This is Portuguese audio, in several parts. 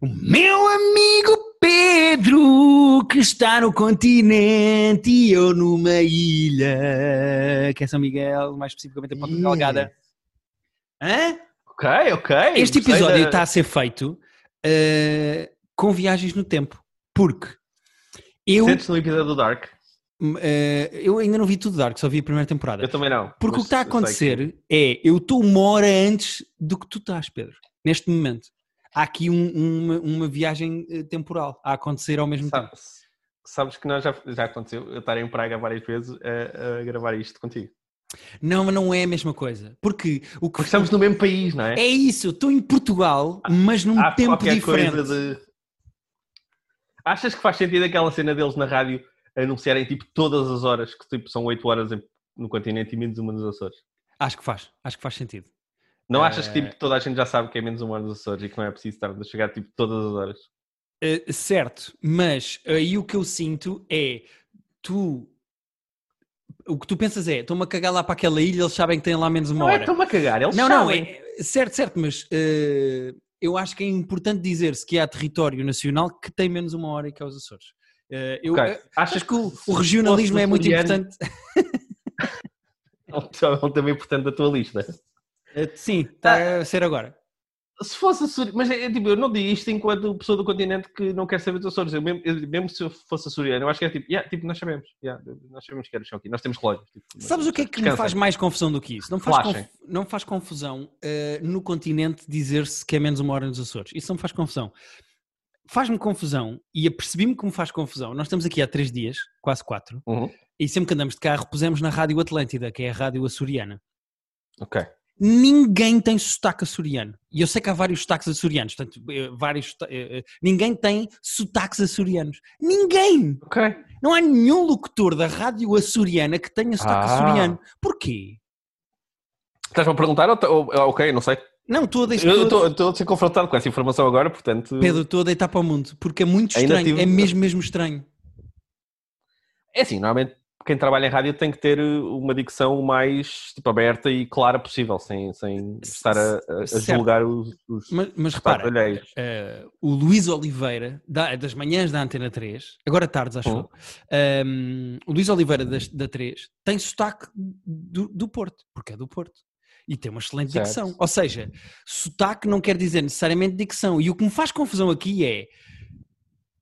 O meu amigo Pedro, que está no continente e eu numa ilha, que é São Miguel, mais especificamente a Ponta Ih. Delgada. Hã? Ok, ok. Este episódio da- está a ser feito eh, com viagens no tempo, porque eu, Sentes no episódio do Dark? eh, eu ainda não vi tudo Dark, só vi a primeira temporada. Eu também não. Porque o que está a acontecer é, eu estou uma hora antes do que tu estás, Pedro, neste momento. Há aqui um- uma, uma viagem eh, temporal a acontecer ao mesmo tempo. Sa- Sabes que nós já, já aconteceu eu estar em Praga várias vezes a, a gravar isto contigo. Não, mas não é a mesma coisa. Porque o que Porque estamos no mesmo país, não é? é isso, eu estou em Portugal, mas num Há tempo diferente. coisa de. Achas que faz sentido aquela cena deles na rádio anunciarem tipo todas as horas, que tipo são 8 horas no continente e menos uma nos Açores? Acho que faz, acho que faz sentido. Não achas que tipo, toda a gente já sabe que é menos uma hora nos Açores e que não é preciso estar a chegar tipo todas as horas? Uh, certo, mas aí o que eu sinto é tu. O que tu pensas é, estão-me a cagar lá para aquela ilha, eles sabem que têm lá menos uma Não é, hora. estão-me a cagar, eles Não, não, sabem. é, certo, certo, mas eh, eu acho que é importante dizer-se que há território nacional que tem menos uma hora e que é os Açores. Eh, eu Ok. Achas acho que o, o regionalismo é muito importante. É um tema importante da tua lista. Eh, Sim, está a ser agora. Se fosse açoriano, mas é, tipo, eu não digo isto enquanto pessoa do continente que não quer saber dos Açores. Eu mesmo, eu- mesmo se eu fosse açoriano, eu acho que é tipo, yeah, tipo nós sabemos, yeah, nós sabemos que são aqui, nós temos relógios. Tipo, Sabes o que é que me descansem. faz mais confusão do que isso? Não faz, conf- não faz confusão eh, no continente dizer-se que é menos uma hora nos Açores. Isso não me faz confusão. Faz-me confusão, e apercebi-me que me faz confusão. Nós estamos aqui há três dias, quase quatro, Uhum. e sempre que andamos de carro pusemos na Rádio Atlântida, que é a rádio açoriana. Ok. Ninguém tem sotaque açoriano. E eu sei que há vários sotaques açorianos, portanto, eh, vários, eh, eh, ninguém tem sotaques açorianos. Ninguém! Ok. Não há nenhum locutor da rádio açoriana que tenha sotaque Ah. açoriano. Porquê? Estás-me a perguntar? Ou, ou- ok, não sei. Não, estou a deixar. Eu estou estou a ser confrontado com essa informação agora, portanto. Pedro, estou a deitar para o mundo, porque é muito estranho, tive- é mesmo, mesmo estranho. É assim, normalmente quem trabalha em rádio tem que ter uh, uma dicção o mais tipo, aberta e clara possível, sem, sem estar a, a- julgar os, os Mas, mas repara, eh, o Luís Oliveira, da- das manhãs da Antena 3, agora tardes, acho Uhum. eu, ehm, o Luís Oliveira das- da, 3 tem sotaque do, do Porto, porque é do Porto. E tem uma excelente Certo. dicção. Ou seja, sotaque não quer dizer necessariamente dicção. E o que me faz confusão aqui é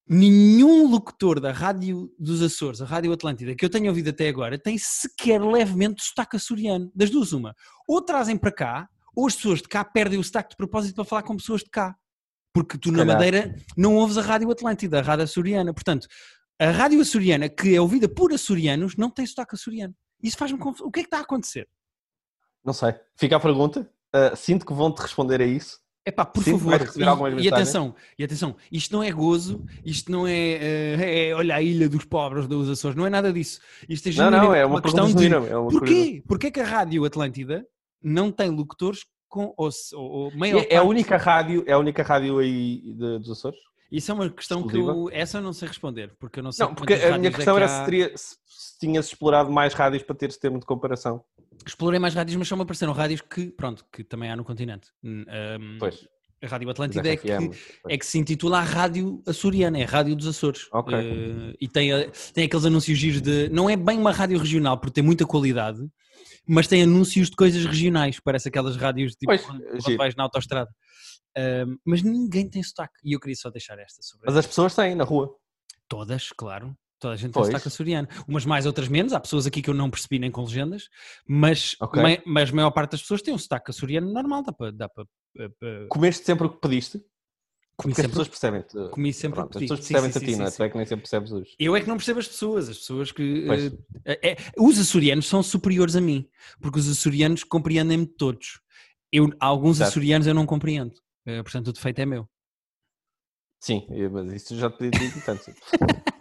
nenhum locutor da Rádio dos Açores, a Rádio Atlântida, que eu tenho ouvido até agora, tem sequer levemente sotaque açoriano. Das duas, uma. Ou trazem para cá, ou as pessoas de cá perdem o sotaque de propósito para falar com pessoas de cá. Porque tu na. Madeira não ouves a Rádio Atlântida, a Rádio Açoriana. Portanto, a Rádio Açoriana, que é ouvida por açorianos, não tem sotaque açoriano. Isso faz-me confusão. O que é que está a acontecer? Não sei. Fica a pergunta. Uh, sinto que vão-te responder a isso. É pá, por Sim, favor. E, e atenção, e atenção, isto não é gozo, isto não é, eh, é, olha a ilha dos pobres dos Açores, não é nada disso. Isto é Não, não, é uma, questão pergunta de. É uma porquê? Porquê que a Rádio Atlântida não tem locutores com, ou, ou, ou maior É, é a parte- única rádio, é a única rádio aí de- dos Açores? Isso é uma questão que eu, essa eu não sei responder, porque eu não sei Não, porque a minha é questão que era há. se, teria, se, se tinhas explorado mais rádios para teres termo de comparação. Explorei mais rádios, mas só me apareceram rádios que, pronto, que também há no continente. Hum, Pois. A Rádio Mas Atlântida é que, é que se intitula a Rádio Açoriana, é a Rádio dos Açores. Ok. Eh, e tem, a- tem aqueles anúncios giros de. Não é bem uma rádio regional, porque tem muita qualidade, mas tem anúncios de coisas regionais. Parece aquelas rádios tipo Pois, quando, quando vais na autostrada. Mas ninguém tem sotaque. E eu queria só deixar esta sobre Mas as pessoas têm na rua. Todas, claro. Toda a gente Pois. tem sotaque açoriano. Umas mais, outras menos. Há pessoas aqui que eu não percebi nem com legendas, mas, Ok. mai- mas a maior parte das pessoas tem um sotaque açoriano normal. Dá para. Dá para, eh, eh, Comeste sempre o que pediste? comi Porque as sempre- pessoas percebem-te. comi sempre o Pronto, as pessoas percebem-te a ti, não é? Tu é que nem sempre percebes os. Eu é que não percebo as pessoas, as pessoas que. Eh, é- os açorianos são superiores a mim, porque os açorianos compreendem-me todos. Eu, alguns Certo. açorianos eu não compreendo, eh, portanto o defeito é meu. Sim, eu- mas isso já te digo tanto.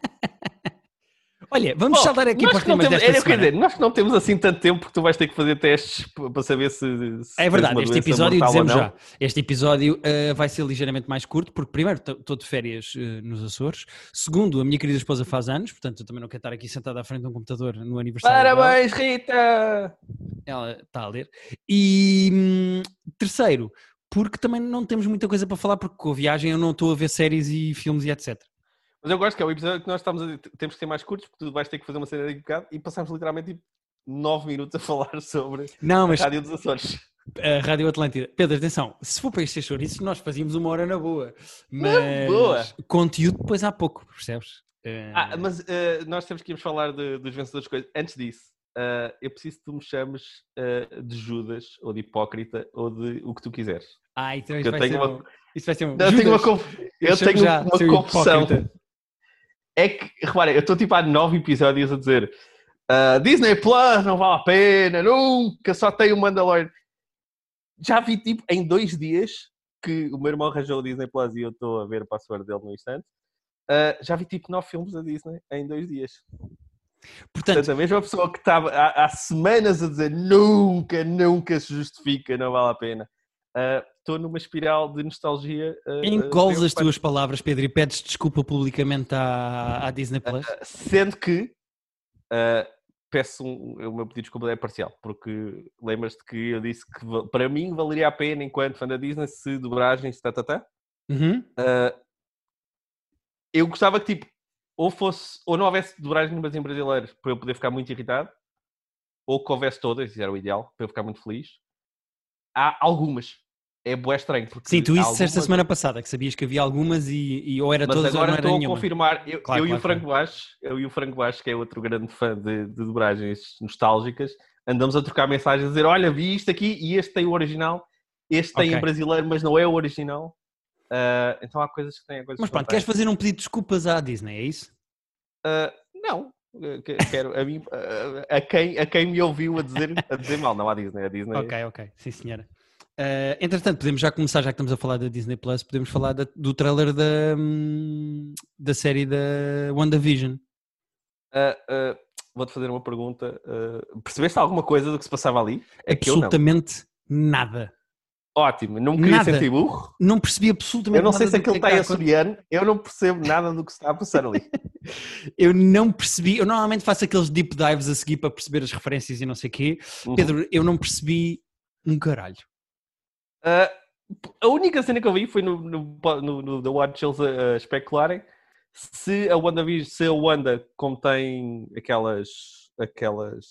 Olha, vamos Oh, saltar aqui para temas temos, desta semana. dizer, nós que não temos assim tanto tempo porque tu vais ter que fazer testes para saber se. se É verdade, este episódio, dizemos já, este episódio eh, vai ser ligeiramente mais curto, porque primeiro estou de férias eh, nos Açores, segundo, a minha querida esposa faz anos, portanto eu também não quero estar aqui sentado à frente de um computador no aniversário dela. Parabéns, Rita! ela está a ler. E hum, terceiro, porque também não temos muita coisa para falar, porque com a viagem eu não estou a ver séries e filmes e etc. Mas eu gosto que é o episódio que nós estamos a... temos que ser mais curtos, porque tu vais ter que fazer uma cena de bocado e passamos literalmente tipo 9 minutos a falar sobre Não, mas a Rádio dos Açores. a Rádio Atlântida. Pedro, atenção, se for para este chouriço, nós fazíamos uma hora na boa. Mas boa. conteúdo depois há pouco, percebes? Eh, Ah, mas eh, nós temos que irmos falar de- dos vencedores de coisas. Antes disso, eh, eu preciso que tu me chames eh, de Judas, ou de hipócrita, ou de o que tu quiseres. Ah, então eu isso vai, tenho ser uma- um, isso vai ser um. Não, eu tenho uma, Judas, conf- eu tenho uma confusão. hipócrita. É que, repara, eu estou tipo há nove episódios a dizer ah, Disney Plus não vale a pena, nunca, só tem o Mandalorian. Já vi tipo em dois dias que o meu irmão arranjou o Disney Plus e eu estou a ver o password dele no instante. ah, já vi tipo nove filmes da Disney em dois dias. Portanto, Portanto, a mesma pessoa que estava há, há semanas a dizer nunca, nunca se justifica, não vale a pena. ah, Estou numa espiral de nostalgia. ah, engoles ah, as tuas palavras, Pedro, e pedes desculpa publicamente à, à Disney Plus. Sendo que ah, peço um, o meu pedido de desculpa é parcial, porque lembras-te que eu disse que para mim valeria a pena, enquanto fã da Disney, se dobragens, tá, tá, tá. Uhum. Ah, eu gostava que tipo, ou fosse, ou não houvesse dobragens em brasileiras para eu poder ficar muito irritado, ou que houvesse todas, isso era o ideal, para eu ficar muito feliz. Há algumas. É bué estranho. Porque Sim, tu isso disseste a semana passada, que sabias que havia algumas e, e ou era Mas todas ou agora não era estou a nenhuma. confirmar, eu, Claro, eu e claro, o Franco Baixo, eu e o Franco Baixo, que é outro grande fã de, de dobragens nostálgicas, andamos a trocar mensagens a dizer: Olha, vi isto aqui e este tem o original, este tem em brasileiro, mas não é o original. Ah, então há coisas que têm coisas Mas pronto, queres fazer um pedido de desculpas à Disney, é isso? Ah, não. Ah, que- Quero a, mim, a, quem, a quem me ouviu a dizer, a dizer mal, não à Disney, a Disney. Ok, ok, sim senhora. Eh, entretanto, podemos já começar, já que estamos a falar da Disney Plus, podemos falar da- do trailer da, hum, da série da WandaVision. Ah, ah, Vou-te fazer uma pergunta. ah, percebeste alguma coisa do que se passava ali? É absolutamente nada. Ótimo, não me queria Nada. sentir burro. Não percebi absolutamente Eu não nada sei se aquele é está açoriano, eu não percebo nada do que está a passar ali. Eu não percebi, eu normalmente faço aqueles deep dives a seguir para perceber as referências e não sei o quê. Uhum. Pedro, eu não percebi um caralho. Ah, a única cena que eu vi foi no, no, no, no The Watch eles a, a especularem se a Wanda se a Wanda, como tem aquelas, aquelas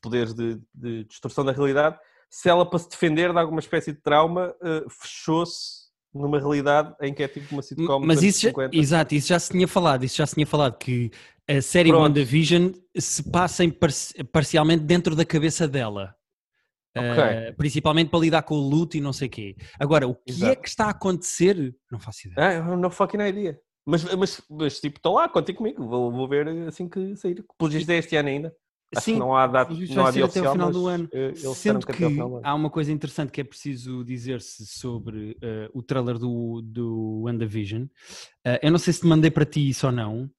poderes de, de distorção da realidade, se ela para se defender de alguma espécie de trauma ah, fechou-se numa realidade em que é tipo uma sitcom Mas isso, já, 50. exato, isso já se tinha falado, isso já se tinha falado que a série Pronto. WandaVision se passa parci- parcialmente dentro da cabeça dela. Ok. Uh, principalmente para lidar com o luto e não sei o quê. Agora, o que é Exato. que está a acontecer? Não faço ideia. Ah, não fucking idea. Mas, mas, mas tipo, estou lá, contem comigo. Vou, vou ver assim que sair. Pelo é este ano ainda. Sim, não há data, não ser até o oficial, final do ano. eh, Sendo que há uma coisa interessante que é preciso dizer-se sobre eh, o trailer do, do WandaVision. Eh, eu não sei se te mandei para ti isso ou não,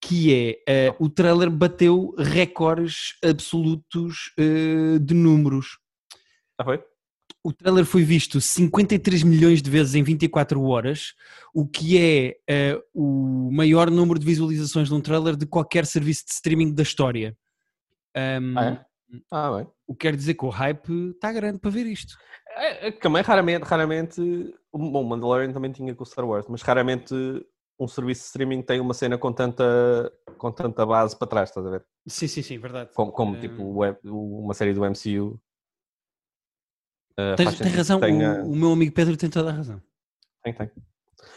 que é eh, o trailer bateu recordes absolutos eh, de números. Ah, foi? O trailer foi visto 53 milhões de vezes em 24 horas, o que é eh, o maior número de visualizações de um trailer de qualquer serviço de streaming da história. Um, Ah, é? Ah, bem. O que quer dizer que o hype está grande para ver isto. É, é também raramente, raramente, bom, Mandalorian também tinha com o Star Wars, mas raramente um serviço de streaming tem uma cena com tanta, com tanta base para trás, estás a ver? Sim, sim, sim, verdade. Como, como Eh, tipo web- uma série do MCU. Tens, faz tem razão, tenha- o, o meu amigo Pedro tem toda a razão. Tem, tem.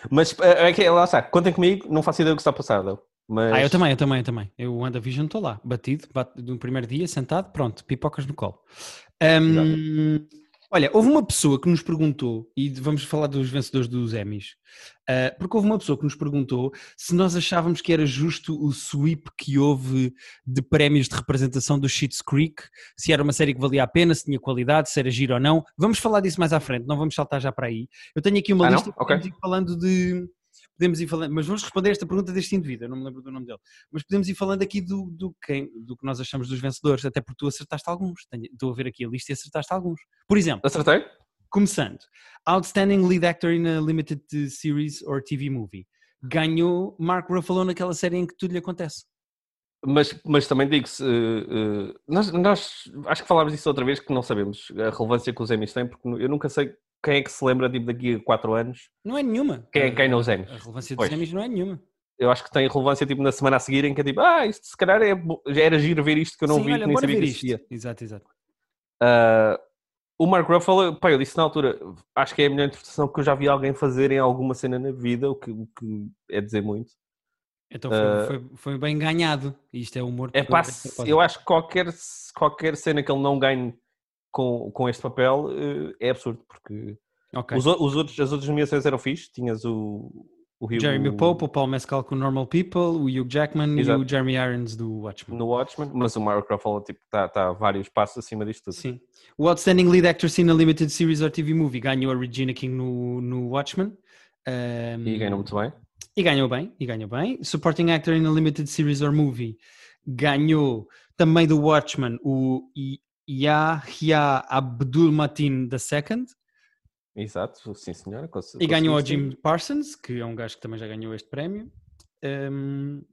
Mas eh, é que lá está, contem comigo, não faço ideia do que está a passar, Del. Mas... Ah, eu também, eu também, eu também. Eu, WandaVision, estou lá, batido, no primeiro dia, sentado, pronto, pipocas no colo. Ahm, olha, houve uma pessoa que nos perguntou, e vamos falar dos vencedores dos Emmys, ah, porque houve uma pessoa que nos perguntou se nós achávamos que era justo o sweep que houve de prémios de representação do Schitt's Creek, se era uma série que valia a pena, se tinha qualidade, se era giro ou não. Vamos falar disso mais à frente, não vamos saltar já para aí. Eu tenho aqui uma Ah, lista, Ok. podemos ir falando de... Podemos ir falando, mas vamos responder esta pergunta deste indivíduo, eu não me lembro do nome dele. Mas podemos ir falando aqui do, do, quem, do que nós achamos dos vencedores, até porque tu acertaste alguns. Tenho- Estou a ver aqui a lista e acertaste alguns. Por exemplo, Acertei? começando, Outstanding Lead Actor in a Limited Series or TV Movie. Ganhou Mark Ruffalo naquela série em que tudo lhe acontece. Mas, mas também digo-se, eh, eh, nós, nós acho que falámos disso outra vez que não sabemos a relevância que os Emmys têm, porque eu nunca sei quem é que se lembra tipo, daqui a 4 anos? Não é nenhuma. Quem, quem nos Emmys? A relevância dos Emmys não é nenhuma. Eu acho que tem relevância tipo, na semana a seguir em que é tipo, ah, isto se calhar é, já era giro ver isto que eu não Sim, vi, olha, que nem sabia que existia. Exato, exato. Ah, o Mark Ruffalo, pá, eu disse na altura, acho que é a melhor interpretação que eu já vi alguém fazer em alguma cena na vida, o que, o que é dizer muito. Então foi, Ah. foi, foi bem ganhado. Isto é humor. É pá, eu acho que qualquer, qualquer cena que ele não ganhe com, com este papel eh, é absurdo, porque Ok. os, os outros, as outras nomeações eram fixe, tinhas o, o Hugh Jeremy Pope, o Paul Mescal com Normal People, o Hugh Jackman Exato. e o Jeremy Irons do Watchmen. no Watchmen, mas o Mark Ruffalo está tipo, tá, tá vários passos acima disto tudo. Sim. O Outstanding Lead Actor Seen a Limited Series or TV Movie ganhou a Regina King no, no Watchmen. Um, E ganhou muito bem. E ganhou bem, e ganhou bem. Supporting Actor in a Limited Series or Movie ganhou também do Watchmen o Yahya Abdul Mateen II Exato, sim senhora. e ganhou o conseguiste. Jim Parsons, que é um gajo que também já ganhou este prémio. Um,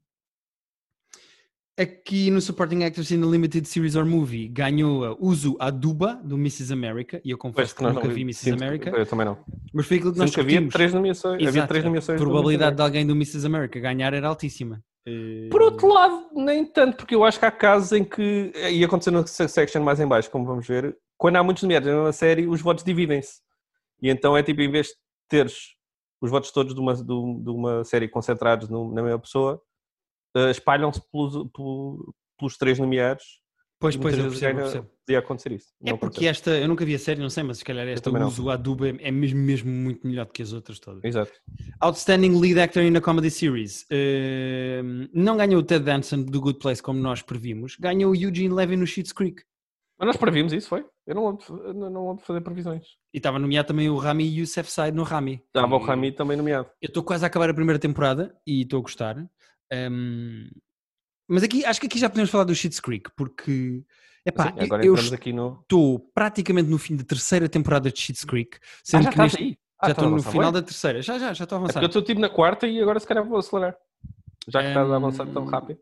aqui no Supporting Actors in a Limited Series or Movie ganhou a Uzu Aduba do Mrs. America e eu confesso que nunca não- vi Mrs. sinto que- America, Eu também não. mas foi aquilo que nós que havia discutimos. três nomeações. Havia Exato, três nomeações. A probabilidade de alguém do Mrs. America ganhar era altíssima. Eh, Por outro lado, nem tanto, porque eu acho que há casos em que, e aconteceu no section mais em baixo, como vamos ver, quando há muitos nomeados na série, os votos dividem-se. E então é tipo, em vez de teres os votos todos de uma, de um- uma série concentrados na mesma pessoa, eh, espalham-se pelos, pelo- pelos três nomeados. Pois, e pois, eu percebo, eu percebo. Podia acontecer isso. É porque aconteceu. esta, eu nunca vi a série, não sei, mas se calhar esta também não. uso Aduba é mesmo, mesmo muito melhor do que as outras todas. Exato. Outstanding Lead Actor in a Comedy Series. Ehm, não ganhou o Ted Danson do Good Place como nós previmos, ganhou o Eugene Levy no Schitt's Creek. Mas nós previmos isso, foi? Eu não eu não fazer previsões. E estava nomeado também o Rami Youssef Said no Rami. Estava o E Rami também nomeado. Eu estou quase a acabar a primeira temporada e estou a gostar. Ehm, mas aqui, acho que aqui já podemos falar do Schitt's Creek, porque epá, Sim, agora eu no. estou praticamente no fim da terceira temporada de Schitt's Creek, Ah, sendo já que neste- aí? Ah, já a estou no final bué? da terceira. Já, já, já estou a É avançar. porque eu estou tipo na quarta e agora se calhar vou acelerar. Já que estás a avançar tão rápido.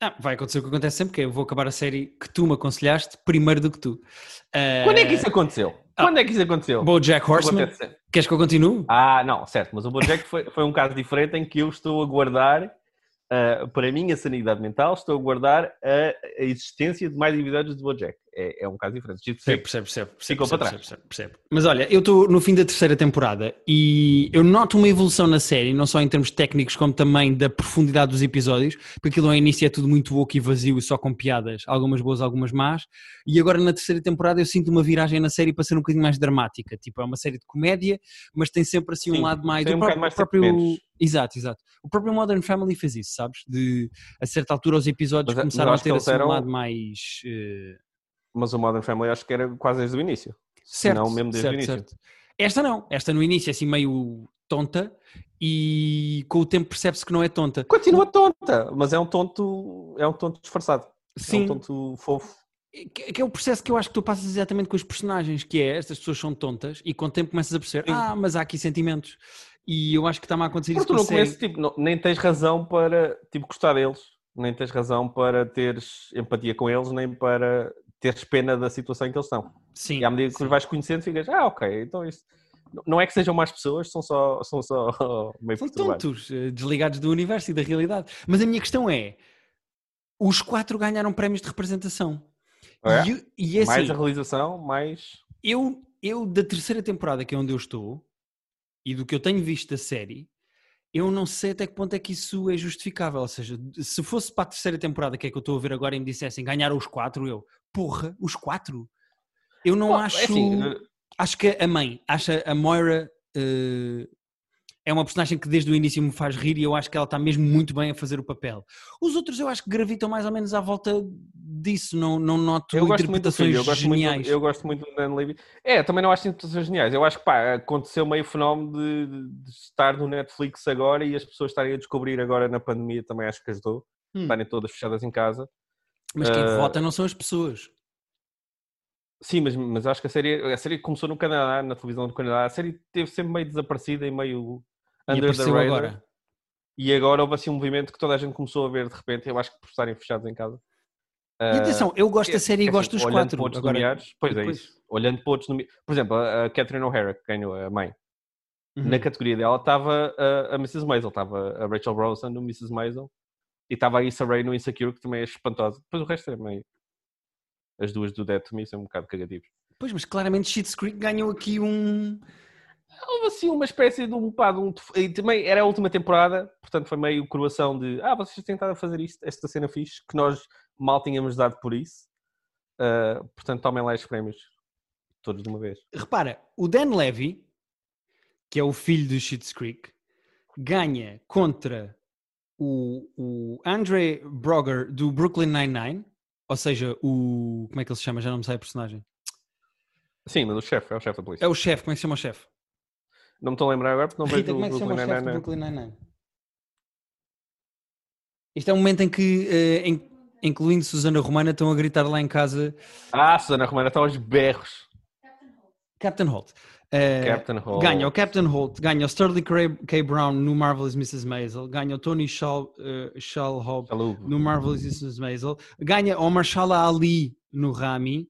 Ah, vai acontecer o que acontece sempre, que é eu vou acabar a série que tu me aconselhaste primeiro do que tu. Quando é que isso aconteceu? ah, Quando é que isso aconteceu? Bojack Horseman, queres que eu continue? Ah, não, certo, mas o Bojack foi, foi um caso diferente em que eu estou a guardar, ah, para a minha sanidade mental, estou a guardar a, a existência de mais episódios de Bojack. É, é um caso diferente. Tipo, Percebe, percebe, percebe, percebe, Ficou para percebe, percebe. Mas olha, eu estou no fim da terceira temporada e eu noto uma evolução na série, não só em termos técnicos, como também da profundidade dos episódios, porque aquilo ao início é tudo muito woke e vazio e só com piadas, algumas boas, algumas más, e agora na terceira temporada eu sinto uma viragem na série para ser um bocadinho mais dramática, tipo, é uma série de comédia, mas tem sempre assim um Sim, lado mais... tem um próprio- mais próprio... Exato, exato. O próprio Modern Family fez isso, sabes? De, a certa altura os episódios Mas- mas começaram a acho que ter assim eram- um lado mais... eh, Mas o Modern Family acho que era quase desde o início. Certo, não mesmo desde certo, o início. certo. Esta não, esta no início é assim meio tonta e com o tempo percebe-se que não é tonta. Continua tonta, mas é um tonto, é um tonto disfarçado. É Sim, um tonto fofo. que, que é o processo que eu acho que tu passas exatamente com os personagens, que é estas pessoas são tontas e com o tempo começas a perceber, ah, mas há aqui sentimentos. E eu acho que está-me a acontecer Porque isso tu a no série. começo tipo, não- nem tens razão para tipo, gostar deles, nem tens razão para teres empatia com eles, nem para teres pena da situação em que eles estão. Sim, E à medida que sim. os vais conhecendo, ficas, ah, ok, então isso. Não é que sejam más pessoas, são só, são só meio São tontos, eh, desligados do universo e da realidade. Mas a minha questão é, os quatro ganharam prémios de representação. É? E, e é assim, mais a realização, mais. eu, eu da terceira temporada, que é onde eu estou, e do que eu tenho visto da série, eu não sei até que ponto é que isso é justificável. Ou seja, se fosse para a terceira temporada, que é que eu estou a ver agora, e me dissessem ganharam os quatro, eu, porra, os quatro? Eu não Bom, acho. é assim, Acho que a mãe, acha a Moira. eh, é uma personagem que desde o início me faz rir e eu acho que ela está mesmo muito bem a fazer o papel. Os outros eu acho que gravitam mais ou menos à volta disso, não, não noto eu gosto muito interpretações filho, eu gosto muito, geniais. eu gosto muito do Dan Levy. É, também não acho interpretações geniais. Eu acho que pá, aconteceu meio fenómeno de, de- de estar no Netflix agora e as pessoas estarem a descobrir agora na pandemia também acho que ajudou. Hum. Estarem todas fechadas em casa. Mas quem Eh, vota não são as pessoas. Sim, mas, mas acho que a série, a série começou no Canadá, na televisão do Canadá. A série teve sempre meio desaparecida e meio E under the apareceu radar. agora. E agora houve assim um movimento que toda a gente começou a ver de repente. Eu acho que por estarem fechados em casa. E atenção, eu gosto da série e é gosto assim, dos olhando quatro. para Agora, nomeados, pois é depois- isso. Olhando para outros nomeados. Por exemplo, a, a Catherine O'Hara, que ganhou a mãe. Uhum. Na categoria dela estava a, a Mrs. Maisel, estava a Rachel Brosnan no Mrs. Maisel e estava a Issa Rae no Insecure, que também é espantosa. Depois o resto é meio. As duas do Dead to Me são um bocado cagativos. Pois, mas claramente Schitt's Creek ganhou aqui um. Houve assim uma espécie de um pá, de um. E também era a última temporada, portanto foi meio coroação de. Ah, vocês tentaram fazer isto, esta cena fixe, que nós mal tínhamos dado por isso. Ah, portanto, tomem lá os prémios. Todos de uma vez. Repara, o Dan Levy, que é o filho do Schitt's Creek, ganha contra o, o Andre Brogger do Brooklyn Nine-Nine, ou seja, o. Como é que ele se chama? Já não me sai a personagem. Sim, mas o chefe, é o chefe da polícia. É o chefe, como é que se chama o chefe? Não me estou a lembrar agora porque não Rita, vejo como é que se chama o Brooklyn chefe do. Brooklyn Nine-Nine? Isto é um momento em que, eh, em- incluindo Susana Romana, estão a gritar lá em casa Ah, Susana Romana está aos berros. Captain Holt. Eh, Captain Holt. Ganha o Captain Holt, ganha o Sterling K. K. Brown no Marvelous Mrs. Maisel, ganha o Tony Shal, uh, Shalhoub Salud. no Marvelous Mrs. Maisel, ganha o Marshala Ali no Rami.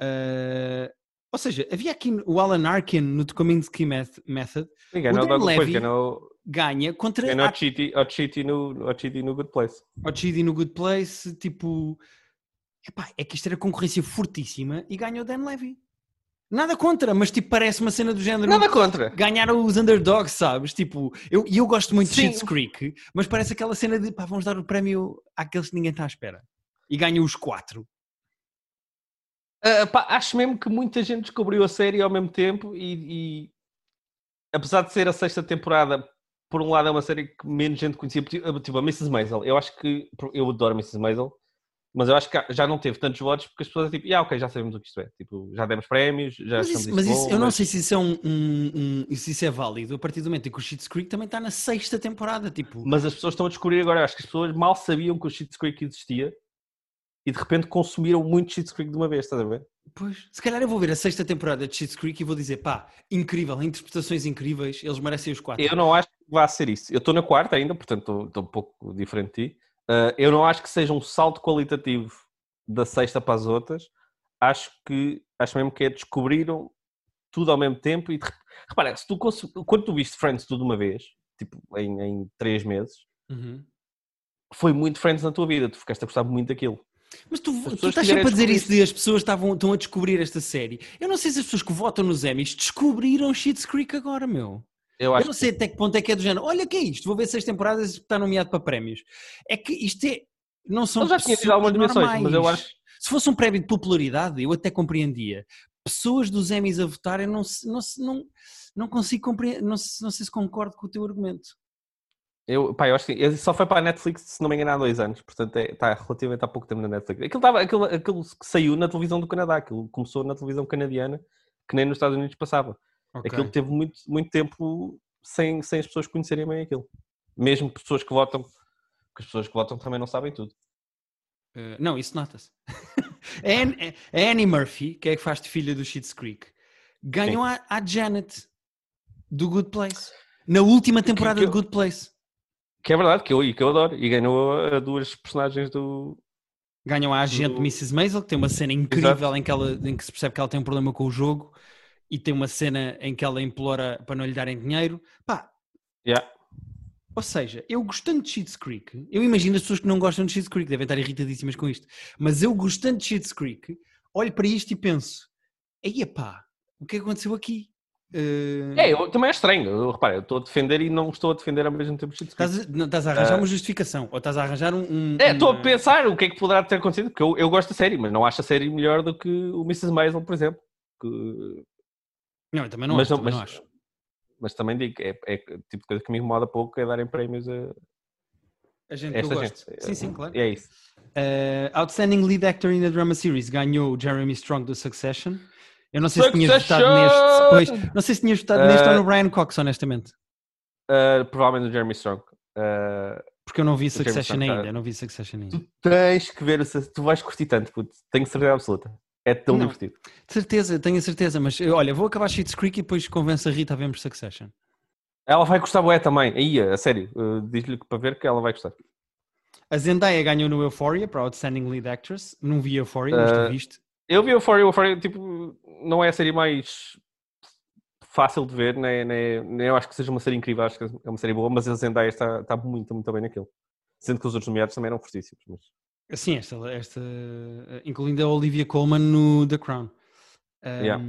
Eh, ou seja, havia aqui o Alan Arkin no The Kominsky Meth- Method, Sim, ganhou o Dan Levy ganhou, ganha contra ganhou o Chitty, o no, o Chitty no Good Place. Ochidi no Good Place, tipo. Epá, é que isto era concorrência fortíssima e ganhou o Dan Levy. Nada contra, mas tipo, parece uma cena do género. Nada contra. Ganharam os underdogs, sabes? Tipo, eu, e eu gosto muito de Sim. Schitt's Creek, mas parece aquela cena de pá, vamos dar o prémio àqueles que ninguém está à espera. E ganham os quatro. Ah, pá, acho mesmo que muita gente descobriu a série ao mesmo tempo e, e, apesar de ser a sexta temporada, por um lado é uma série que menos gente conhecia, tipo, a Mrs. Maisel. Eu acho que eu adoro a Mrs. Maisel, mas eu acho que já não teve tantos votos porque as pessoas tipo, ah, ok, já sabemos o que isto é. Tipo, já demos prémios, já Mas, isso, mas isso- bom, eu não mas- sei se isso é um, um- um- se isso é válido a partir do momento em que o Schitt's Creek também está na sexta temporada. Tipo, Mas as pessoas estão a descobrir agora. Eu acho que as pessoas mal sabiam que o Schitt's Creek existia e de repente consumiram muito Schitt's Creek de uma vez, estás a ver? Pois, se calhar eu vou ver a sexta temporada de Schitt's Creek e vou dizer, pá, incrível, interpretações incríveis, eles merecem os quatro. Eu não acho que vá ser isso. Eu estou na quarta ainda, portanto estou um pouco diferente de ti. Uh, eu não acho que seja um salto qualitativo da sexta para as outras. Acho que acho mesmo que é descobriram tudo ao mesmo tempo e repara, se tu quando tu viste Friends tudo de uma vez, tipo em, em três meses, Uhum. foi muito Friends na tua vida, tu ficaste a gostar muito daquilo. Mas tu, tu estás sempre a dizer isso de as pessoas estavam, estão a descobrir esta série. Eu não sei se as pessoas que votam nos Emmys descobriram Schitt's Creek agora, meu. Eu Eu não sei até que ponto é que é do género. Olha que é isto, vou ver seis temporadas e está nomeado para prémios. É que isto é. Não são Ele já tinha tido algumas dimensões, mas eu acho- Se fosse um prémio de popularidade, eu até compreendia. Pessoas dos Emmys a votarem, não, não, não, não consigo compreender. Não, não sei se concordo com o teu argumento. Eu, pá, eu acho que ele só foi para a Netflix, se não me engano, há dois anos. Portanto, é- está relativamente há pouco tempo na Netflix. Aquilo, estava, aquilo, aquilo que saiu na televisão do Canadá, aquilo começou na televisão canadiana, que nem nos Estados Unidos passava. Aquilo teve muito, muito tempo sem, sem as pessoas conhecerem bem aquilo. Mesmo pessoas que votam, porque as pessoas que votam também não sabem tudo. Uh, não, isso nota-se. a, a Annie Murphy, que é que faz de filha do Schitt's Creek, ganhou a, a Janet do Good Place. Na última temporada que de Good Place. Que é verdade, que eu, que eu adoro. E ganhou a, a duas personagens do. Ganham a agente Do- Mrs. Maisel, que tem uma cena incrível em que, ela, em que se percebe que ela tem um problema com o jogo e tem uma cena em que ela implora para não lhe darem dinheiro. Pá, Yeah. ou seja, eu gostando de Schitt's Creek, eu imagino as pessoas que não gostam de Schitt's Creek devem estar irritadíssimas com isto, mas eu gostando de Schitt's Creek, olho para isto e penso, aí pá, o que é que aconteceu aqui? Uh, É, eu, também é estranho. Eu, repara, eu estou a defender e não estou a defender ao mesmo tempo. Estás a, não, estás a arranjar Ah. uma justificação ou estás a arranjar um. um- É, estou uma- a pensar o que é que poderá ter acontecido, porque eu, eu gosto da série, mas não acho a série melhor do que o Mrs. Maisel, por exemplo. Que- Não, eu também não, mas, acho, não- também mas- não acho. mas também digo, é, é tipo de coisa que me incomoda pouco é darem prémios a A gente que eu esta gosto. gente. Sim, sim, claro. É isso. Uh, Outstanding Lead Actor in a Drama Series ganhou o Jeremy Strong do Succession. Eu não sei se tinhas votado neste. Pois, não sei se tinhas votado neste ou no Brian Cox, honestamente. Uh, provavelmente o Jeremy Strong. Uh, Porque eu não vi Succession ainda. tá. Não vi Succession ainda. tu tens que ver, tu vais curtir tanto, puto. tenho certeza absoluta. É tão Não. divertido. De certeza, tenho a certeza, mas eu- olha, vou acabar Schitt's Creek e depois convenço a Rita a vermos Succession. Ela vai gostar bué também. Aí, a sério, uh, diz-lhe para ver que ela vai gostar. A Zendaya ganhou no Euphoria para Outstanding Lead Actress. Não vi Euphoria, mas tu Uh, viste. Eu vi Euphoria, Euphoria, tipo, não é a série mais fácil de ver, nem, nem, nem eu acho que seja uma série incrível, acho que é uma série boa, mas a Zendaya está, está muito, muito bem naquilo. Sendo que os outros nomeados também eram fortíssimos. Mas... Sim, esta, esta incluindo a Olivia Colman no The Crown. Um, Yeah.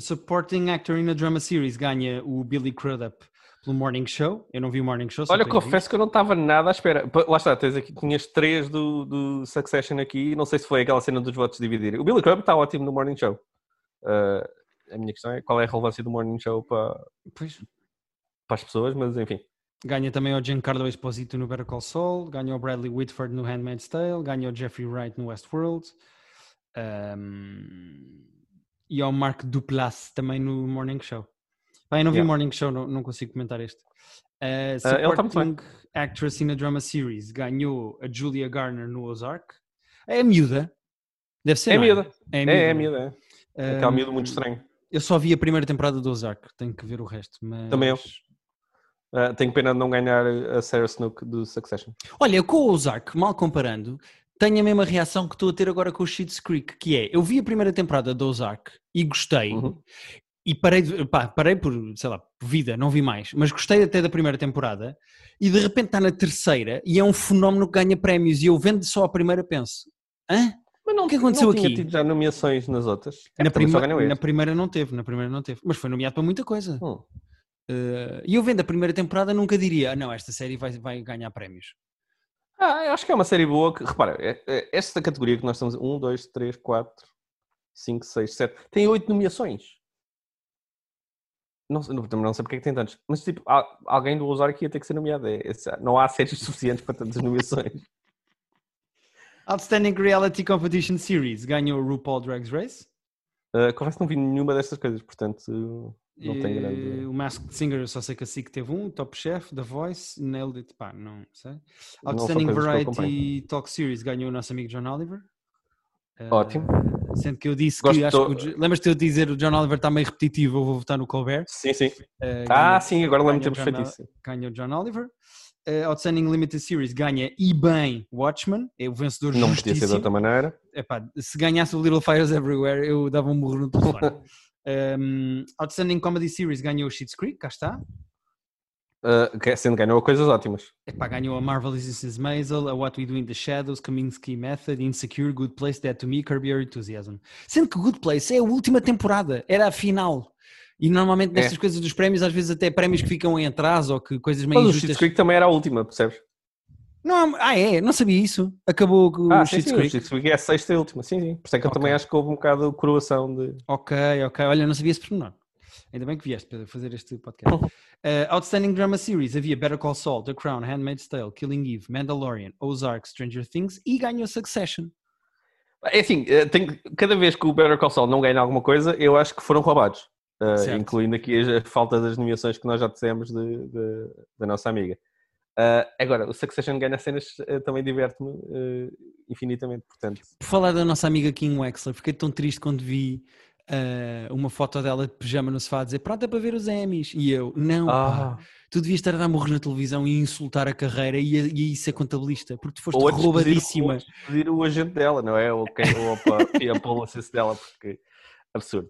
Supporting Actor in a Drama Series ganha o Billy Crudup pelo Morning Show. Eu não vi o Morning Show. Olha, confesso que eu não estava nada à espera. Lá está, tens aqui, tinhas três do, do Succession aqui, não sei se foi aquela cena dos votos dividirem. O Billy Crudup está ótimo no Morning Show. Uh, a minha questão é qual é a relevância do Morning Show para. Pois, para as pessoas, mas enfim. Ganha também o Giancarlo Esposito no Better Call Saul, ganha o Bradley Whitford no Handmaid's Tale, ganha o Jeffrey Wright no Westworld um, e ao Mark Duplass também no Morning Show. Bem, eu não vi o Yeah. Morning Show, não, não consigo comentar este. Uh, bem. supporting Actress in a Drama Series ganhou a Julia Garner no Ozark. É a miúda. Deve ser. É não miúda. É, É, é não miúda, é. Aquela Um, miúda muito estranho. Eu só vi a primeira temporada do Ozark, tenho que ver o resto. Mas... Também eu. Uh, tenho pena de não ganhar a Sarah Snook do Succession. Olha, com o Ozark, mal comparando, tenho a mesma reação que estou a ter agora com o Schitt's Creek, que é, eu vi a primeira temporada do Ozark e gostei, Uhum. e parei, pá, parei por, sei lá, por vida, não vi mais, mas gostei até da primeira temporada, e de repente está na terceira, e é um fenómeno que ganha prémios, e eu vendo só a primeira penso, hã? Mas não, O que aconteceu não tinha aqui? tido já nomeações nas outras. É, Na, prima- na primeira não teve, na primeira não teve, mas foi nomeado para muita coisa. Hum. Uh, e eu vendo a primeira temporada nunca diria, "Ah, não, esta série vai, vai ganhar prémios. Ah, eu acho que é uma série boa que, repara, é- é- esta categoria que nós estamos, 1, 2, 3, 4, 5, 6, 7, tem 8 nomeações. Não, sei- não, não sei porque é que tem tantos, mas tipo, alguém do Ozark ia ter que ser nomeado. É, é- não há séries suficientes para tantas nomeações. Outstanding Reality Competition Series ganhou o RuPaul Drag Race. Uh, confesso que não vi nenhuma destas coisas, portanto não E grande. O Masked Singer, eu só sei que a SIC teve um. Top Chef, The Voice, Nailed It. Pá, não sei. Não Outstanding eu Variety Talk Series ganhou o nosso amigo John Oliver. Uh, Ótimo. Sendo que eu disse Gosto que acho do- que. o Lembras-te de eu dizer o John Oliver está meio repetitivo, eu vou votar no Colbert. Sim, sim. Uh, Ah, ganhou- sim, agora lembro-me termos feito isso. ganha o John Oliver. Uh, Outstanding Limited Series ganha e bem Watchmen, é o vencedor Não podia ser de outra maneira. Epá, se ganhasse o Little Fires Everywhere, eu dava um murro no telefone. um, Outstanding Comedy Series ganhou o Schitt's Creek, cá está. Uh, que- sendo que ganhou coisas ótimas. Epá, ganhou a Marvelous Mrs. Maisel, a What We Do in the Shadows, Kaminsky Method, Insecure, Good Place, Dead to Me, Curb Your Enthusiasm. Sendo que Good Place é a última temporada, era a final. E normalmente nestas É. coisas dos prémios, às vezes até prémios que ficam em atraso ou que coisas meio Mas o injustas. Schitt's Creek também era a última, percebes? Não, ah, é? Não sabia isso. Acabou com o Ah, sim, Schitt's sim, o Creek. Schitt's Creek é a sexta e última, sim, sim. Por isso é que eu Ok. também acho que houve um bocado de coroação de... Ok, ok. Olha, não sabia esse pormenor. Ainda bem que vieste para fazer este podcast. Uh, Outstanding Drama Series havia Better Call Saul, The Crown, Handmaid's Tale, Killing Eve, Mandalorian, Ozark, Stranger Things e ganhou Succession. É assim, eh, tem- cada vez que o Better Call Saul não ganha alguma coisa, eu acho que foram roubados. Uh, incluindo aqui a, a falta das nomeações que nós já dissemos de- de- da nossa amiga. Uh, agora, o Succession ganha cenas eh, também diverte-me eh, infinitamente, portanto. Por falar da nossa amiga Kim Wexler, fiquei tão triste quando vi uh, uma foto dela de pijama no sofá a dizer pronta para ver os Emmys. E eu, não, pá, Ah, tu devias estar a dar morros na televisão e insultar a carreira e, a- e isso é contabilista, porque tu foste ou roubadíssima. despedir o agente dela, não é? Ou, quem, ou a, pa- e a publicist dela, porque absurdo.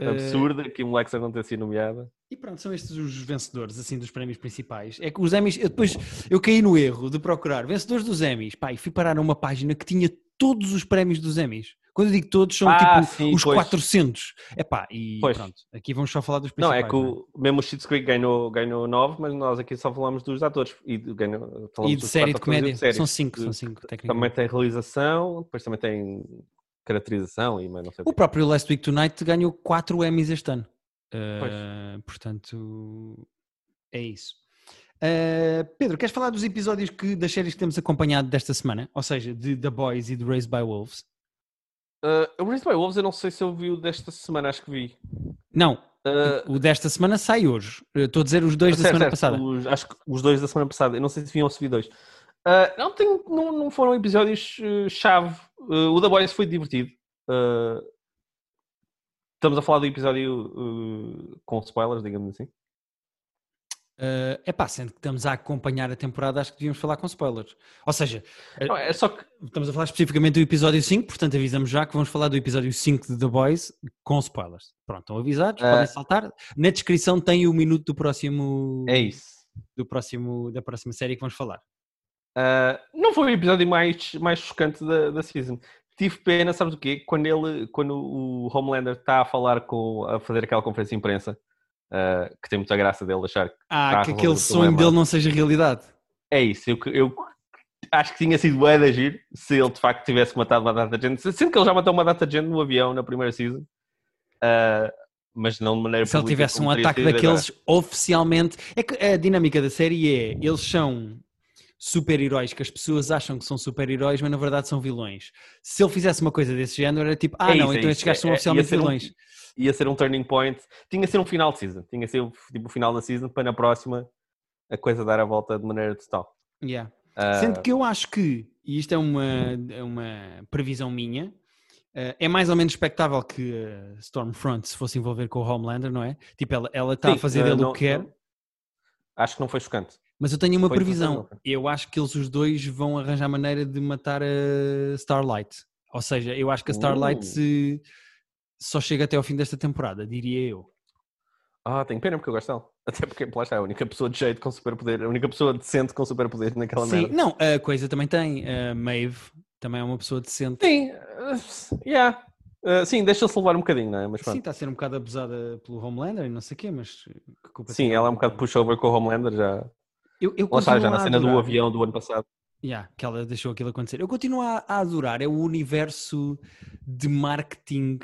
Uh, Absurdo que o Lexa não ter sido nomeada. E pronto, são estes os vencedores, assim, dos prémios principais. É que os Emmys, eu depois eu caí no erro de procurar vencedores dos Emmys, pá, e fui parar a uma página que tinha todos os prémios dos Emmys. Quando eu digo todos, são Ah, tipo sim, os pois. 400. É pá, e Pois. pronto, aqui vamos só falar dos Não, principais. é que o, mesmo o Schitt's Creek ganhou, ganhou 9, mas nós aqui só falamos dos atores. E, de- ganhou, falamos E de dos série de comédia, séries. são cinco, De- são cinco, Também tecnicamente. tem realização, depois também tem caracterização e mais não sei o próprio Last Week Tonight ganhou 4 Emmys este ano. Uh, portanto, é isso. Uh, Pedro, queres falar dos episódios que, das séries que temos acompanhado desta semana? Ou seja, de The Boys e de Raised by Wolves? Uh, o Raised by Wolves eu não sei se eu vi o desta semana, acho que vi. Não, o desta semana sai hoje. Estou a dizer os dois da certo, semana certo, passada. os- acho que os dois da semana passada. Eu não sei se vi ou se vi dois. Não, tenho, não, não foram episódios chave. Uh, o The Boys foi divertido. Uh, estamos a falar do episódio uh, com spoilers, digamos assim. É epá, sendo que estamos a acompanhar a temporada, acho que devíamos falar com spoilers. Ou seja, Não, é só que estamos a falar especificamente do episódio 5, portanto avisamos já que vamos falar do episódio 5 de The Boys com spoilers. Pronto, estão avisados, Ah. podem saltar. Na descrição tem o minuto do próximo, é isso. do próximo da próxima série que vamos falar. Ah, não foi o episódio mais, mais chocante da, da season. Tive pena, sabes o quê? Quando ele, quando o Homelander está a falar com, a fazer aquela conferência de imprensa, ah, que tem muita graça dele achar que Ah, que aquele sonho dele não seja realidade. é isso. Eu, eu acho que tinha sido bué de agir se ele de facto tivesse matado uma data de gente. Sendo que ele já matou uma data de gente no avião na primeira season, ah, mas não de maneira Se ele tivesse um ataque daqueles oficialmente. É que a dinâmica da série é: eles são super-heróis que as pessoas acham que são super-heróis, mas na verdade são vilões. Se ele fizesse uma coisa desse género, era tipo: ah, É não, isso, é então estes gajos são É- é- oficialmente ia ser um- vilões. ia ser um turning point. Tinha de ser um final de season. Tinha de ser tipo, o final da season para na próxima a coisa dar a volta de maneira total. Yeah. Ah, Sendo que eu acho que, e isto é uma, é uma previsão minha, eh, é mais ou menos expectável que a Stormfront se fosse envolver com o Homelander, não é? Tipo, ela, ela está a fazer ah, dele não- o que quer, não- Acho que não foi chocante. Mas eu tenho uma foi previsão. Eu acho que eles os dois vão arranjar maneira de matar a Starlight. Ou seja, eu acho que a Starlight Uh. se- só chega até ao fim desta temporada, diria eu. Ah, tenho pena porque eu gosto dela. Até porque lá está, a única pessoa de jeito com superpoder, a única pessoa decente com superpoder naquela Sim, merda. não, a coisa também tem. A Maeve também é uma pessoa decente. Sim, ah, yeah. Ah, sim, deixa-se levar um bocadinho, não é? Mas Sim, está a ser um bocado abusada pelo Homelander e não sei o quê, mas que culpa Sim, ela é um bocado pushover com o Homelander já. Eu, eu já continuo na cena do adorar- avião do ano passado. Yeah, que ela deixou aquilo acontecer. Eu continuo a, a adorar, é o universo de marketing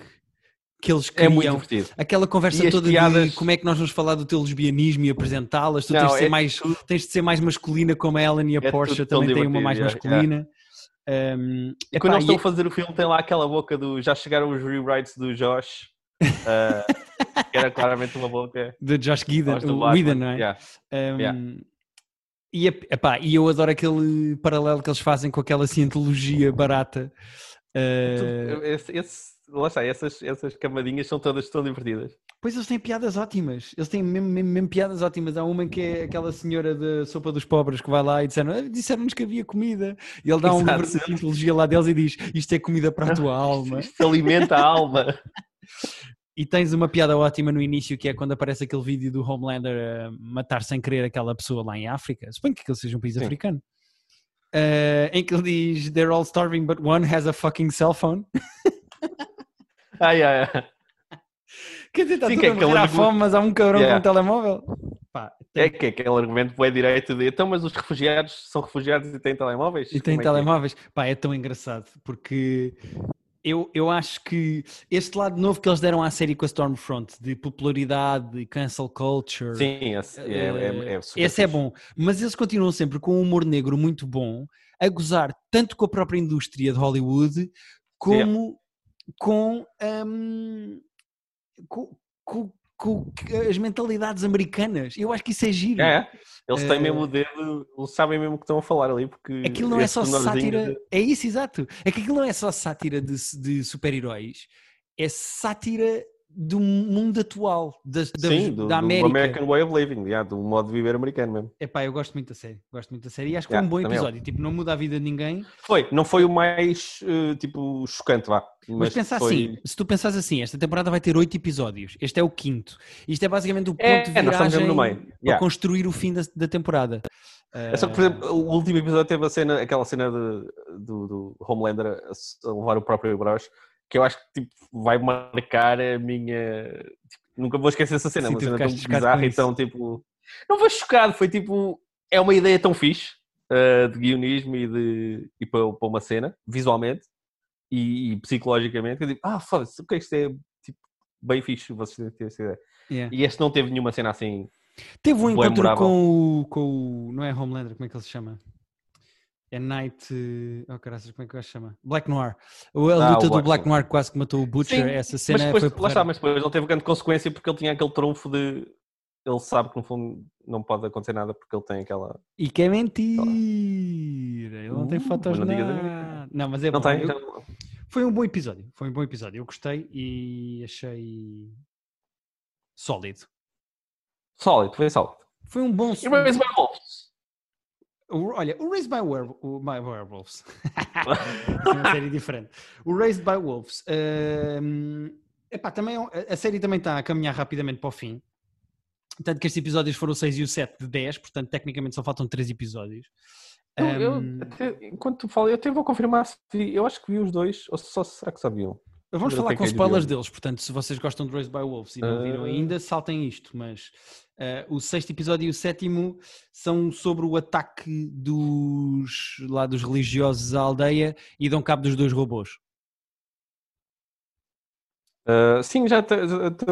que eles É criam. muito divertido. Aquela conversa toda piadas- de como é que nós vamos falar do teu lesbianismo e apresentá-las, tu Não, tens, de ser é mais, tens de ser mais masculina como a Ellen e a É Porsche também têm uma mais masculina. Um, E epá, quando eles estão a fazer o filme, tem lá aquela boca do. Já chegaram os rewrites do Josh, que era claramente uma boca. de Josh Voz do o. Whedon, não é? Yeah. Um, Yeah. E, ep- epá, e eu adoro aquele paralelo que eles fazem com aquela cientologia barata. Uh, esse- esse- lá está, essas, essas camadinhas são todas tão divertidas. Pois eles têm piadas ótimas. Eles têm mesmo, mesmo- mesmo piadas ótimas. Há uma que é aquela senhora da sopa dos pobres que vai lá e disseram, "Ah, disseram-nos que havia comida. E ele dá um livro de cientologia lá deles e diz: Isto é comida para a tua alma. Isto alimenta a alma. E tens uma piada ótima no início que é quando aparece aquele vídeo do Homelander matar sem querer aquela pessoa lá em África. Suponho que aquele seja um país Sim. africano. Eh, em que ele diz: They're all starving, but one has a fucking cell phone. Ai, ai, ai. Quer dizer, está Sim, tudo que é aquele argumento- fome, mas há um cabrão Yeah. com um telemóvel. Pá, É que é aquele argumento é direito de então, mas os refugiados são refugiados e têm telemóveis? E tem Como é é? telemóveis. Pá, é tão engraçado, porque eu, eu acho que este lado novo que eles deram à série com a Stormfront, de popularidade, de cancel culture, Sim, esse é, é, é, super esse é bom. Mas eles continuam sempre com um humor negro muito bom, a gozar tanto com a própria indústria de Hollywood, como com, hum, com, com- com as mentalidades americanas. Eu acho que isso é giro. É, é. Eles têm Eh, mesmo o dedo, eles sabem mesmo o que estão a falar ali, porque Aquilo não é só sátira. de- É isso, exato. É que aquilo não é só sátira de, de super-heróis, é sátira do mundo atual, da, da, Sim, do, da do América. American Way of Living, yeah, do modo de viver americano mesmo. Epá, eu gosto muito da série. Gosto muito da série e acho que Yeah, foi um bom episódio. Tipo, não muda a vida de ninguém. Foi, não foi o mais, eh, tipo, chocante, vá. Mas, Mas, pensa foi... assim, se tu pensares assim, esta temporada vai ter oito episódios. Este é o quinto. Isto é basicamente o ponto É, de viragem no meio. para Yeah. construir o fim da, da temporada. É só que, por exemplo, o último episódio teve a cena, aquela cena de- do, do Homelander a levar o próprio broche, que eu acho que tipo, vai marcar a minha. tipo, nunca vou esquecer essa cena, Sim, uma cena tão bizarra com e isso. tão tipo. Não foi chocado, foi tipo. É uma ideia tão fixe uh, de guionismo e, de, e para, para uma cena, visualmente e, e psicologicamente, que eu digo, ah, foda-se, o que é isto é tipo, bem fixe vocês terem essa ideia. Yeah. E este não teve nenhuma cena assim. Teve um encontro com o, com o. Não é Homelander, como é que ele se chama? É Night. Oh, caraças, como é que se chama? Black Noir. A luta Ah, do Black Black Noir. Quase que matou o Butcher. Sim, essa Mas cena depois, foi lá está, mas depois não teve grande consequência porque ele tinha aquele trunfo de. Ele sabe que no fundo não pode acontecer nada porque ele tem aquela. E que é mentira. Ele não tem Uh, fotos mas não nada. Não, mas é não bom. tem? Eu- já- Foi um bom episódio. Foi um bom episódio. Eu gostei e achei sólido. Sólido, foi sólido. Foi um bom. E by Wolves? O- olha, o Raised by, Werewolves. o, by Werewolves. é uma série diferente. O Raised by Wolves. hum, epá, também, é um- a- série também está a caminhar rapidamente para o fim. Tanto que estes episódios foram o 6 e o 7 de 10, portanto, tecnicamente só faltam 3 episódios. Eu, eu Hum, até- enquanto tu falas, eu até vou confirmar se vi. Eu acho que vi os dois, ou só será que só vi um? Vamos falar com é de spoilers ver? deles, portanto, se vocês gostam de Raised by Wolves e não viram Ah. ainda, saltem isto. Mas ah, o sexto episódio e o sétimo são sobre o ataque dos, lá, dos religiosos à aldeia e dão cabo dos dois robôs. Ah, sim, já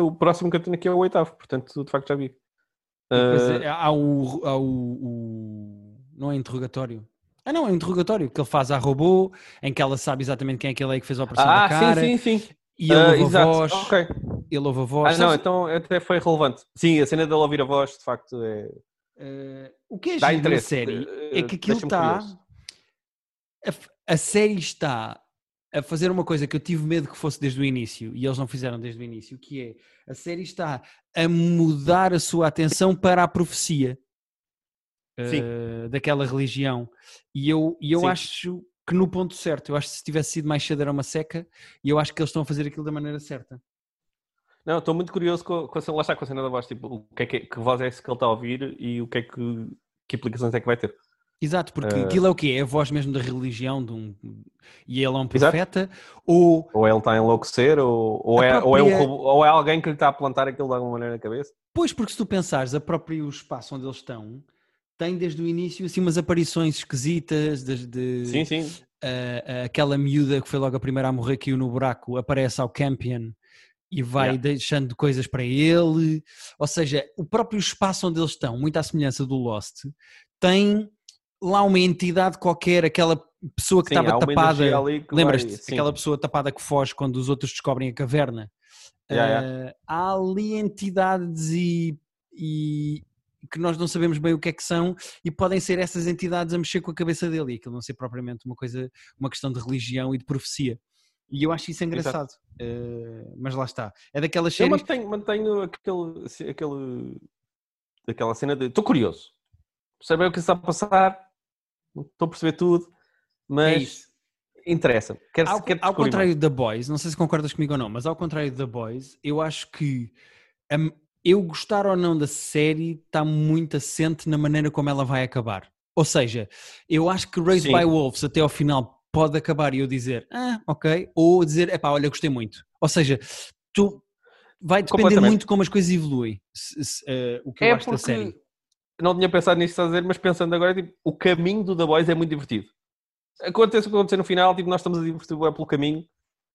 o próximo que eu tenho aqui é o oitavo, portanto, de facto já vi. Depois, é, há o, há o- o- Não é interrogatório. Ah, não, é um interrogatório que ele faz à robô, em que ela sabe exatamente quem é que ele é que fez a operação da ah, cara. sim, sim, sim. E ele Ah, ouve a voz. Ok. Ele ouve a voz. Ah, não, então até foi relevante. Sim, a cena dele ouvir a voz, de facto, é. Eh, o que é Dá giro série Eh, é que aquilo está. A, a série está a fazer uma coisa que eu tive medo que fosse desde o início e eles não fizeram desde o início, que é a série está a mudar a sua atenção para a profecia Eh, daquela religião. E eu, e eu Sim. acho que no ponto certo, eu acho que se tivesse sido mais cedo era uma seca e eu acho que eles estão a fazer aquilo da maneira certa. Não, estou muito curioso com, com a, lá está com a cena da voz, tipo, o que é que, que voz é esse que ele está a ouvir e o que é que, que implicações é que vai ter. Exato, porque Eh, aquilo é o quê? É a voz mesmo da religião de um, e ele é um Exato. profeta ou Ou ele está a enlouquecer, ou, ou, A é, ou, é própria- robô- ou é alguém que lhe está a plantar aquilo de alguma maneira na cabeça. Pois, porque se tu pensares, a próprio espaço onde eles estão tem desde o início assim umas aparições esquisitas, desde Sim, sim. a- aquela miúda que foi logo a primeira a morrer, caiu no buraco, aparece ao Campion e vai Yeah. deixando coisas para ele. Ou seja, o próprio espaço onde eles estão, muito à semelhança do Lost, tem lá uma entidade qualquer, aquela pessoa que Sim, estava tapada. Lembras-te? Aquela pessoa tapada que foge quando os outros descobrem a caverna. Yeah, Eh, há ali entidades e, e que nós não sabemos bem o que é que são e podem ser essas entidades a mexer com a cabeça dele e aquilo não ser propriamente uma coisa, uma questão de religião e de profecia. E eu acho isso engraçado. Eh, mas lá está. É daquelas Eu séries. mantenho, mantenho aquele, aquele, aquela cena de. Estou curioso. Saber o que está a passar, estou a perceber tudo, É mas isso. interessa. Quero, Ao, quero ao contrário da Boys, não sei se concordas comigo ou não, mas ao contrário da Boys, eu acho que hum, eu gostar ou não da série está muito assente na maneira como ela vai acabar. Ou seja, eu acho que Raised Sim. by Wolves até ao final pode acabar e eu dizer, ah, ok, ou dizer, epá, olha, gostei muito. Ou seja, tu vai depender muito como as coisas evoluem, se- se, eh, o que eu É acho da série. não tinha pensado nisso a dizer, mas pensando agora, tipo, o caminho do The Boys é muito divertido. Acontece o que acontecer no final, tipo, nós estamos a divertir bué pelo caminho.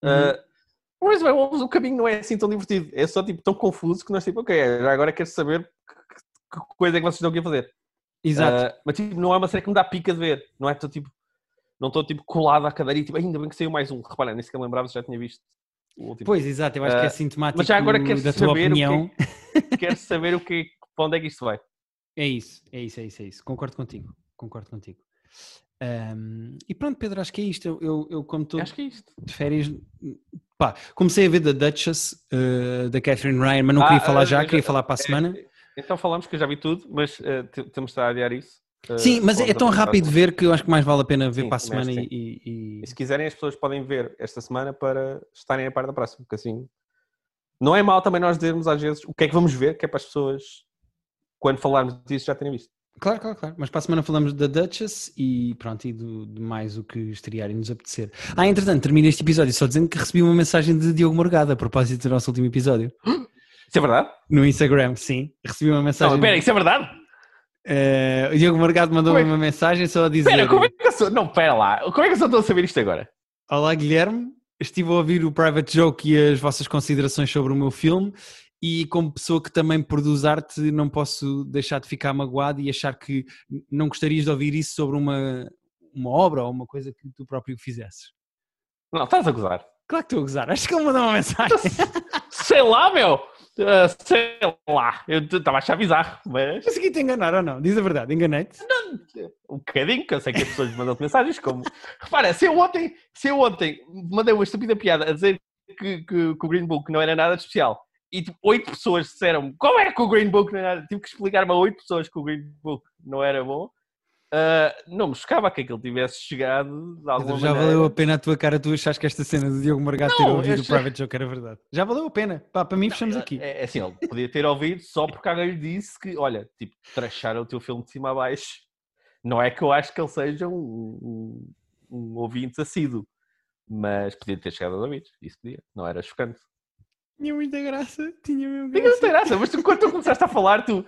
Uhum. Uh, mas bem, o caminho não é assim tão divertido. É só tipo tão confuso que nós tipo, ok, agora quero saber que, que coisa é que vocês estão aqui a fazer. Exato. Uh, mas tipo, não é uma série que me dá pica de ver. Não é? Estou tipo, não estou tipo colado à cadeira e tipo, ainda bem que saiu mais um. Repara, nem sequer lembrava se já tinha visto o último. Pois, exato, eu acho que é uh, sintomático mas já agora quero da saber o que é opinião. Quero saber o que, para onde é que isto vai. É isso, é isso, é isso, é isso. Concordo contigo, concordo contigo. Ahm, e pronto, Pedro, acho que é isto. Eu, eu, eu como estou Acho que é isto. de férias, pá, comecei a ver da Duchess, uh, da Catherine Ryan, mas não Ah, queria falar ah, já, já- queria falar para a semana. Então falamos que eu já vi tudo, mas uh, te- temos de adiar isso. Uh, Sim, mas é tão rápido tudo. ver que eu acho que mais vale a pena ver Sim, para a semana e, e- E se quiserem, as pessoas podem ver esta semana para estarem a par da próxima, porque assim não é mal também nós dizermos às vezes o que é que vamos ver, que é para as pessoas, quando falarmos disso, já terem visto. Claro, claro, claro. Mas para a semana falamos da Duchess e pronto, e do, de mais o que estrear e nos apetecer. Ah, entretanto, termino este episódio só dizendo que recebi uma mensagem de Diogo Morgado a propósito do nosso último episódio. Isso é verdade? No Instagram, sim. Recebi uma mensagem. Não, espera, isso é verdade? Eh, o Diogo Morgado mandou-me é uma mensagem só a dizer: Espera, como é que eu sou? Não, espera lá. Como é que eu só estou a saber isto agora? Olá Guilherme, estive a ouvir o Private Joke e as vossas considerações sobre o meu filme e como pessoa que também produz arte não posso deixar de ficar magoado e achar que não gostarias de ouvir isso sobre uma, uma obra ou uma coisa que tu próprio fizesses. Não, estás a gozar. Claro que estou a gozar, acho que ele mandou uma mensagem. Sei lá, meu. Ah, sei lá. Eu estava a achar bizarro, mas Consegui te enganar ou não? Diz a verdade, enganei-te. um bocadinho, que eu sei que as pessoas mandam mensagens como. Repara, se eu ontem, se eu ontem mandei uma estúpida piada a dizer que, que, que o Green Book não era nada especial e tipo, oito pessoas disseram como é que o Green Book não era. Tive que explicar-me a oito pessoas que o Green Book não era bom. Uh, não me chocava que aquele tivesse chegado de alguma já maneira. valeu a pena a tua cara, tu achaste que esta cena do Diogo Margado ter Não, ouvido eu o Private Joke era verdade. Já valeu a pena. Pá, para mim fechamos aqui. É, é assim, ele podia ter ouvido só porque alguém lhe disse que, olha, tipo, tracharam o teu filme de cima a baixo. Não é que eu acho que ele seja um, um, um ouvinte assíduo, mas podia ter chegado aos ouvidos. Isso podia, não era chocante. Tinha muita graça. Tinha mesmo Tinha muita graça, mas tu, quando tu começaste a falar, tu,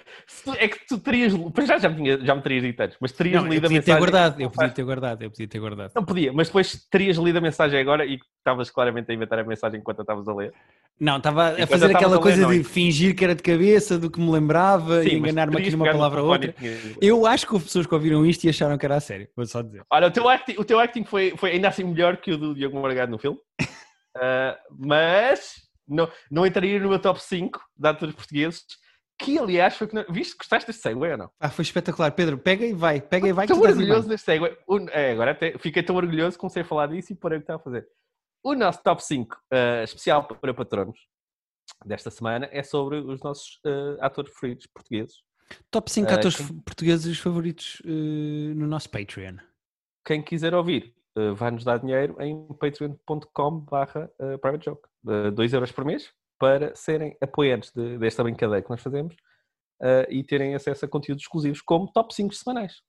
é que tu terias, pois já, já, me tinha- já me terias dito antes, mas terias Não, lido a podia ter mensagem. guardado, eu podia ter guardado, eu podia ter guardado. Não podia, mas depois terias lido a mensagem agora e estavas claramente a inventar a mensagem enquanto eu estavas a ler. Não, estava a fazer aquela a ler, coisa não, de e- fingir que era de cabeça, do que me lembrava e Sim, mas enganar-me aqui numa palavra ou outra. e Eu acho que houve pessoas que ouviram isto e acharam que era a sério, vou só dizer. Olha, o teu acting, o teu acting foi, foi ainda assim melhor que o do Diogo Margado no filme, Ah, mas não, não entraria no meu top 5 de atores portugueses, que aliás foi que não... Viste, gostaste deste segue ou não? Ah, foi espetacular. Pedro, pega e vai, pega e vai que Estou orgulhoso deste segue. É, agora até fiquei tão orgulhoso que comecei a falar disso e parei o que estava a fazer. O nosso top 5 ah, especial para patronos desta semana é sobre os nossos ah, atores preferidos portugueses. Top 5 Ah, atores quem- f- portugues favoritos eh, no nosso Patreon. Quem quiser ouvir uh, vai nos dar dinheiro em patreon.com barra uh, private joke. 2 euros por mês para serem apoiantes de- desta brincadeira que nós fazemos uh, e terem acesso a conteúdos exclusivos como top 5 semanais.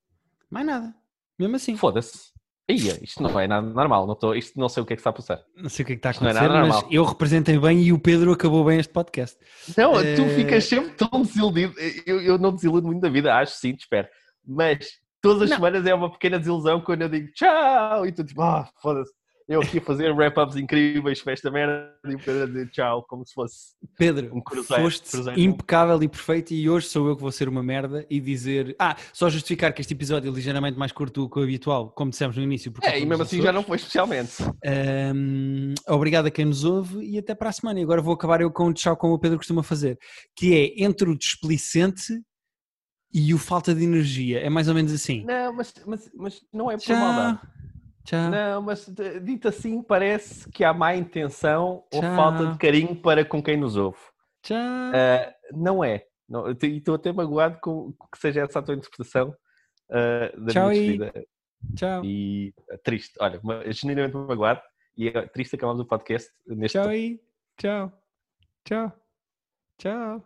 Mais nada. Mesmo assim. Foda-se. Ia, isto não é nada normal, não, estou, isto não sei o que é que está a passar. Não sei o que é que está a não é acontecer, nada mas eu representei bem e o Pedro acabou bem este podcast. Não, tu Eh, ficas sempre tão desiludido. Eu, eu não desiludo muito da vida, acho sim, espero. Mas todas as Não. semanas é uma pequena desilusão quando eu digo tchau e tu tipo, ah, foda-se. Eu aqui a fazer wrap-ups incríveis para esta merda e o Pedro a dizer tchau, como se fosse. Pedro, Um cruzeiro, foste cruzeiro. impecável e perfeito e hoje sou eu que vou ser uma merda e dizer... Ah, só justificar que este episódio é ligeiramente mais curto do que o habitual, como dissemos no início. porque É, e mesmo assim já não foi especialmente. Ahm, obrigado a quem nos ouve e até para a semana. E agora vou acabar eu com o tchau como o Pedro costuma fazer, que é entre o displicente e o falta de energia. É mais ou menos assim. Não, mas, mas, mas não é por Tchau. maldade. Tchau. Não, mas de- dito assim parece que há má intenção ou Tchau. falta de carinho para com quem nos ouve. Tchau. Ah, não é. Não, e estou até magoado com que seja essa a tua interpretação ah, da Tchau minha despedida. Tchau. E triste, olha, genuinamente magoado e é triste acabamos o podcast neste Tchau. Tchau. Tchau. Tchau.